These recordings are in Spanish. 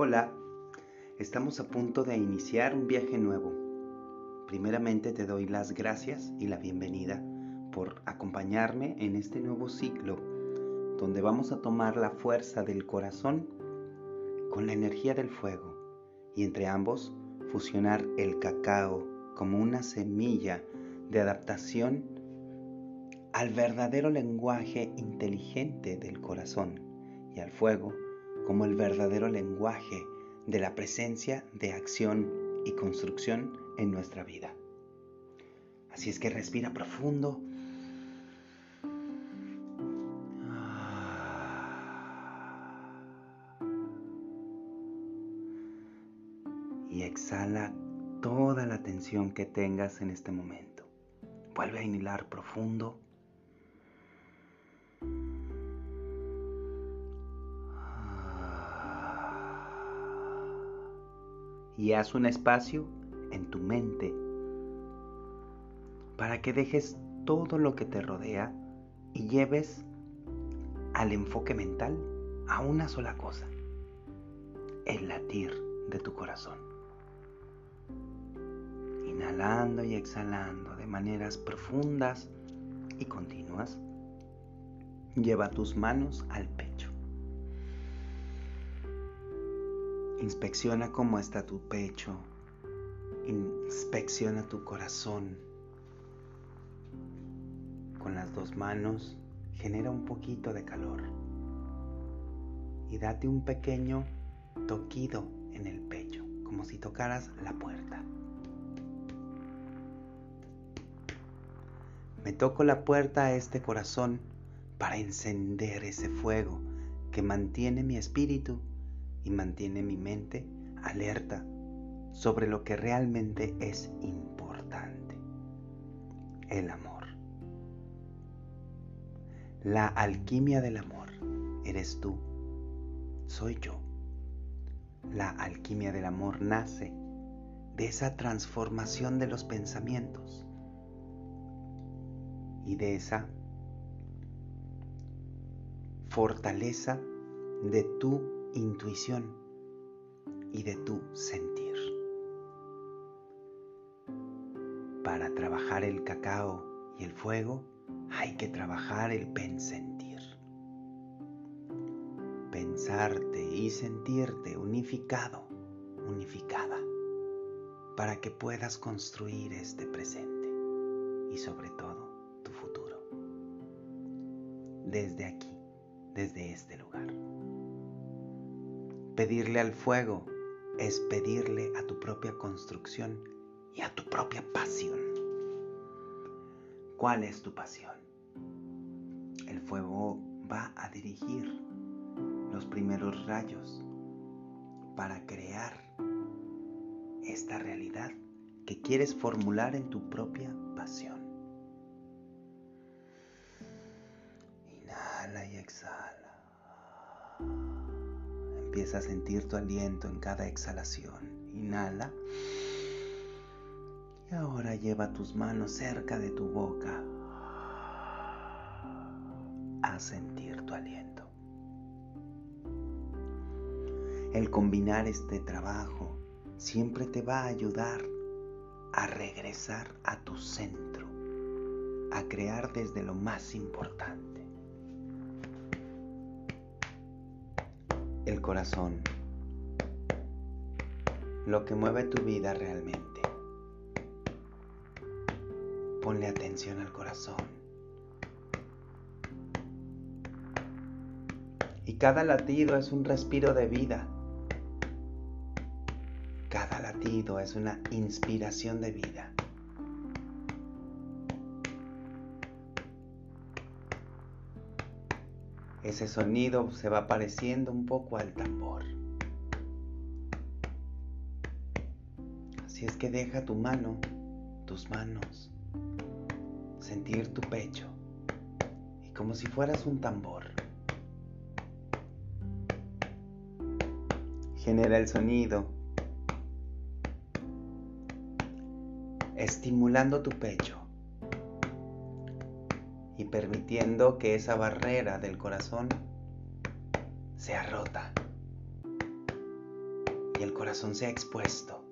Hola, estamos a punto de iniciar un viaje nuevo. Primeramente te doy las gracias y la bienvenida por acompañarme en este nuevo ciclo donde vamos a tomar la fuerza del corazón con la energía del fuego y entre ambos fusionar el cacao como una semilla de adaptación al verdadero lenguaje inteligente del corazón y al fuego como el verdadero lenguaje de la presencia de acción y construcción en nuestra vida. Así es que respira profundo. Y exhala toda la tensión que tengas en este momento. Vuelve a inhalar profundo. Y haz un espacio en tu mente para que dejes todo lo que te rodea y lleves al enfoque mental a una sola cosa, el latir de tu corazón. Inhalando y exhalando de maneras profundas y continuas, lleva tus manos al pecho. Inspecciona cómo está tu pecho. Inspecciona tu corazón. Con las dos manos genera un poquito de calor. Y date un pequeño toquido en el pecho, como si tocaras la puerta. Me toco la puerta a este corazón para encender ese fuego que mantiene mi espíritu y mantiene mi mente alerta sobre lo que realmente es importante, el amor. La alquimia del amor eres tú, soy yo. La alquimia del amor nace de esa transformación de los pensamientos y de esa fortaleza de tu intuición y de tu sentir. Para trabajar el cacao y el fuego hay que trabajar el pensentir. Pensarte y sentirte unificado, unificada, para que puedas construir este presente y sobre todo tu futuro. Desde aquí, desde este lugar. Pedirle al fuego es pedirle a tu propia construcción y a tu propia pasión. ¿Cuál es tu pasión? El fuego va a dirigir los primeros rayos para crear esta realidad que quieres formular en tu propia pasión. Inhala y exhala. Empieza a sentir tu aliento en cada exhalación. Inhala. Y ahora lleva tus manos cerca de tu boca a sentir tu aliento. El combinar este trabajo siempre te va a ayudar a regresar a tu centro, a crear desde lo más importante. El corazón, lo que mueve tu vida realmente. Ponle atención al corazón. Y cada latido es un respiro de vida. Cada latido es una inspiración de vida. Ese sonido se va pareciendo un poco al tambor. Así es que deja tu mano, tus manos, sentir tu pecho y como si fueras un tambor. Genera el sonido, estimulando tu pecho y permitiendo que esa barrera del corazón sea rota. y el corazón se ha expuesto.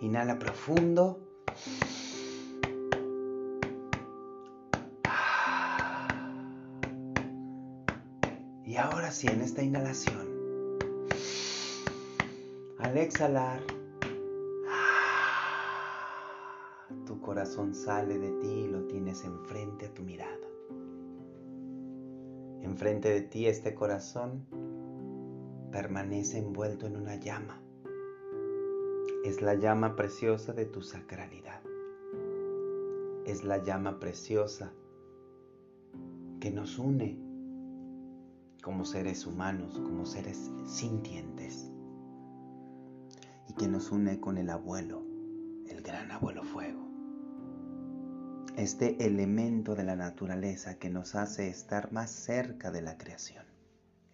Inhala profundo. Y ahora sí, en esta inhalación, al exhalar, corazón sale de ti y lo tienes enfrente a tu mirada. Enfrente de ti este corazón permanece envuelto en una llama. Es la llama preciosa de tu sacralidad. Es la llama preciosa que nos une como seres humanos, como seres sintientes. Y que nos une con el abuelo, el gran abuelo fuego. Este elemento de la naturaleza que nos hace estar más cerca de la creación.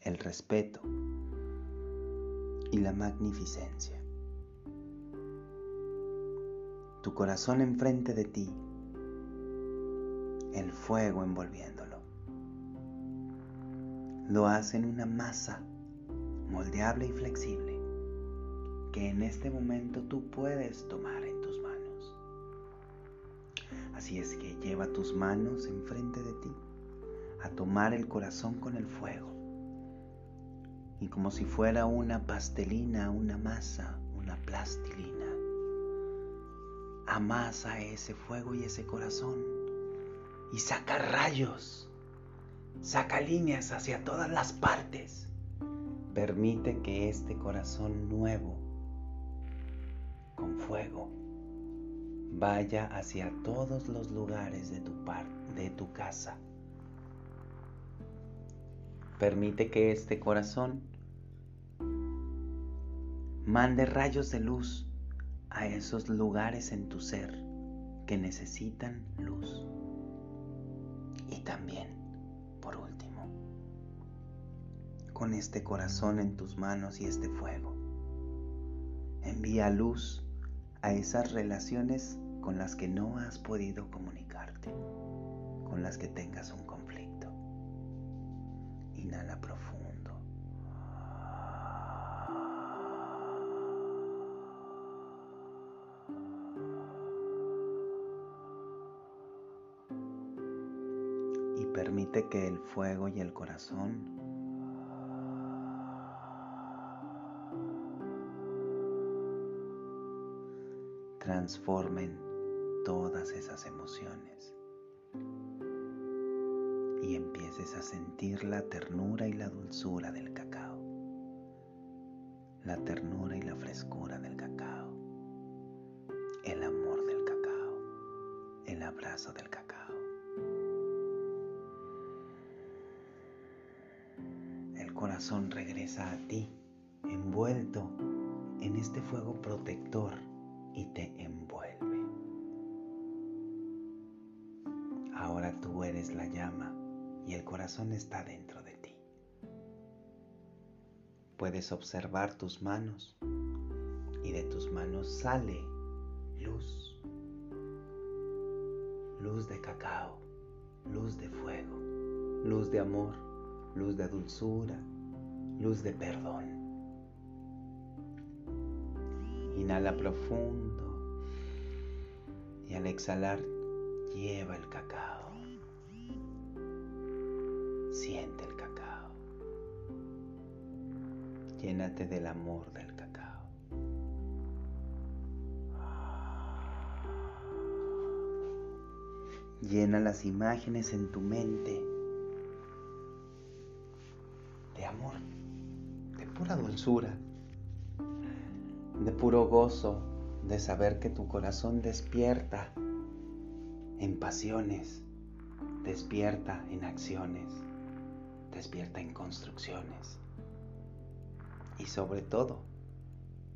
El respeto, y la magnificencia. Tu corazón enfrente de ti, el fuego envolviéndolo. Lo hace en una masa moldeable y flexible que en este momento tú puedes tomar. Así es que lleva tus manos enfrente de ti a tomar el corazón con el fuego y como si fuera una pastelina, una masa, una plastilina. Amasa ese fuego y ese corazón y saca rayos, saca líneas hacia todas las partes. Permite que este corazón nuevo, con fuego, vaya hacia todos los lugares de tu, de tu casa Permite que este corazón mande rayos de luz a esos lugares en tu ser que necesitan luz. Y también, por último, con este corazón en tus manos y este fuego, envía luz a esas relaciones con las que no has podido comunicarte, con las que tengas un Inhala profundo. Y permite que el fuego y el corazón transformen todas esas emociones y empieces a sentir la ternura y la dulzura del cacao. La ternura y la frescura del cacao. El amor del cacao. El abrazo del cacao. El corazón regresa a ti, envuelto en este fuego protector y te envuelve. Ahora tú eres la llama y el corazón está dentro de ti. Puedes observar tus manos y de tus manos sale luz, luz de cacao, luz de fuego, luz de amor, luz de dulzura, luz de perdón. Inhala profundo y al exhalar lleva el cacao. Siente el cacao. Llénate del amor del cacao. Llena las imágenes en tu mente de amor, de pura dulzura, de puro gozo, de saber que tu corazón despierta en pasiones, despierta en acciones despierta en construcciones. Y sobre todo,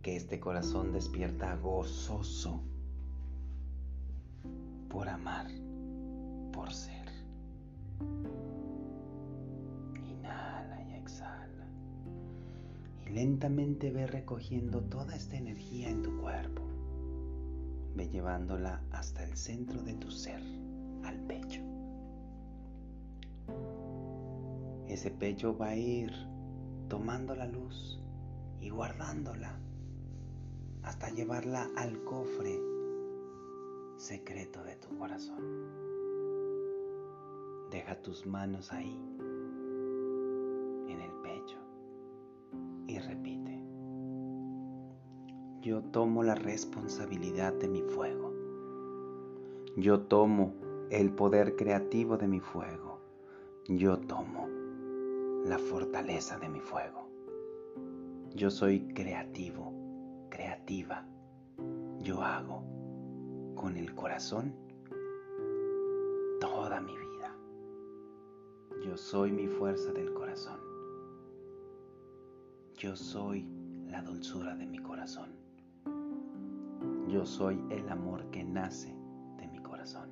que este corazón despierta gozoso por amar, por ser. Inhala y exhala. Lentamente ve recogiendo toda esta energía en tu cuerpo. Ve llevándola hasta el centro de tu ser, al pecho ese pecho va a ir tomando la luz y guardándola hasta llevarla al cofre secreto de tu corazón. Deja tus manos ahí, repite, yo tomo la responsabilidad de mi fuego. Yo tomo el poder creativo de mi fuego. Yo tomo la fortaleza de mi fuego. Yo soy creativo, creativa. Yo hago con el corazón toda mi vida. Yo soy mi fuerza del corazón. Yo soy la dulzura de mi corazón. Yo soy el amor que nace de mi corazón,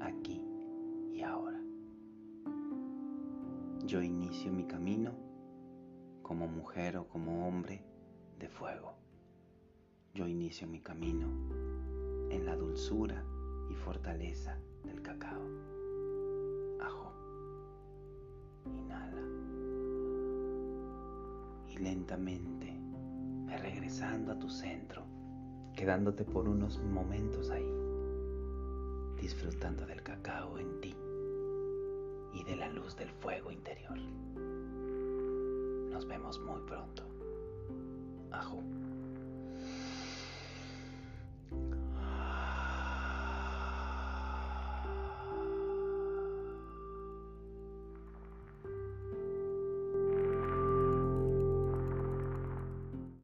aquí y ahora. Yo inicio mi camino como mujer o como hombre de fuego. Yo inicio mi camino en la dulzura y fortaleza del cacao. Ajo. Inhala. Lentamente regresando a tu centro, quedándote por unos momentos ahí, disfrutando del cacao en ti y de la luz del fuego interior. Nos vemos muy pronto. Ajo.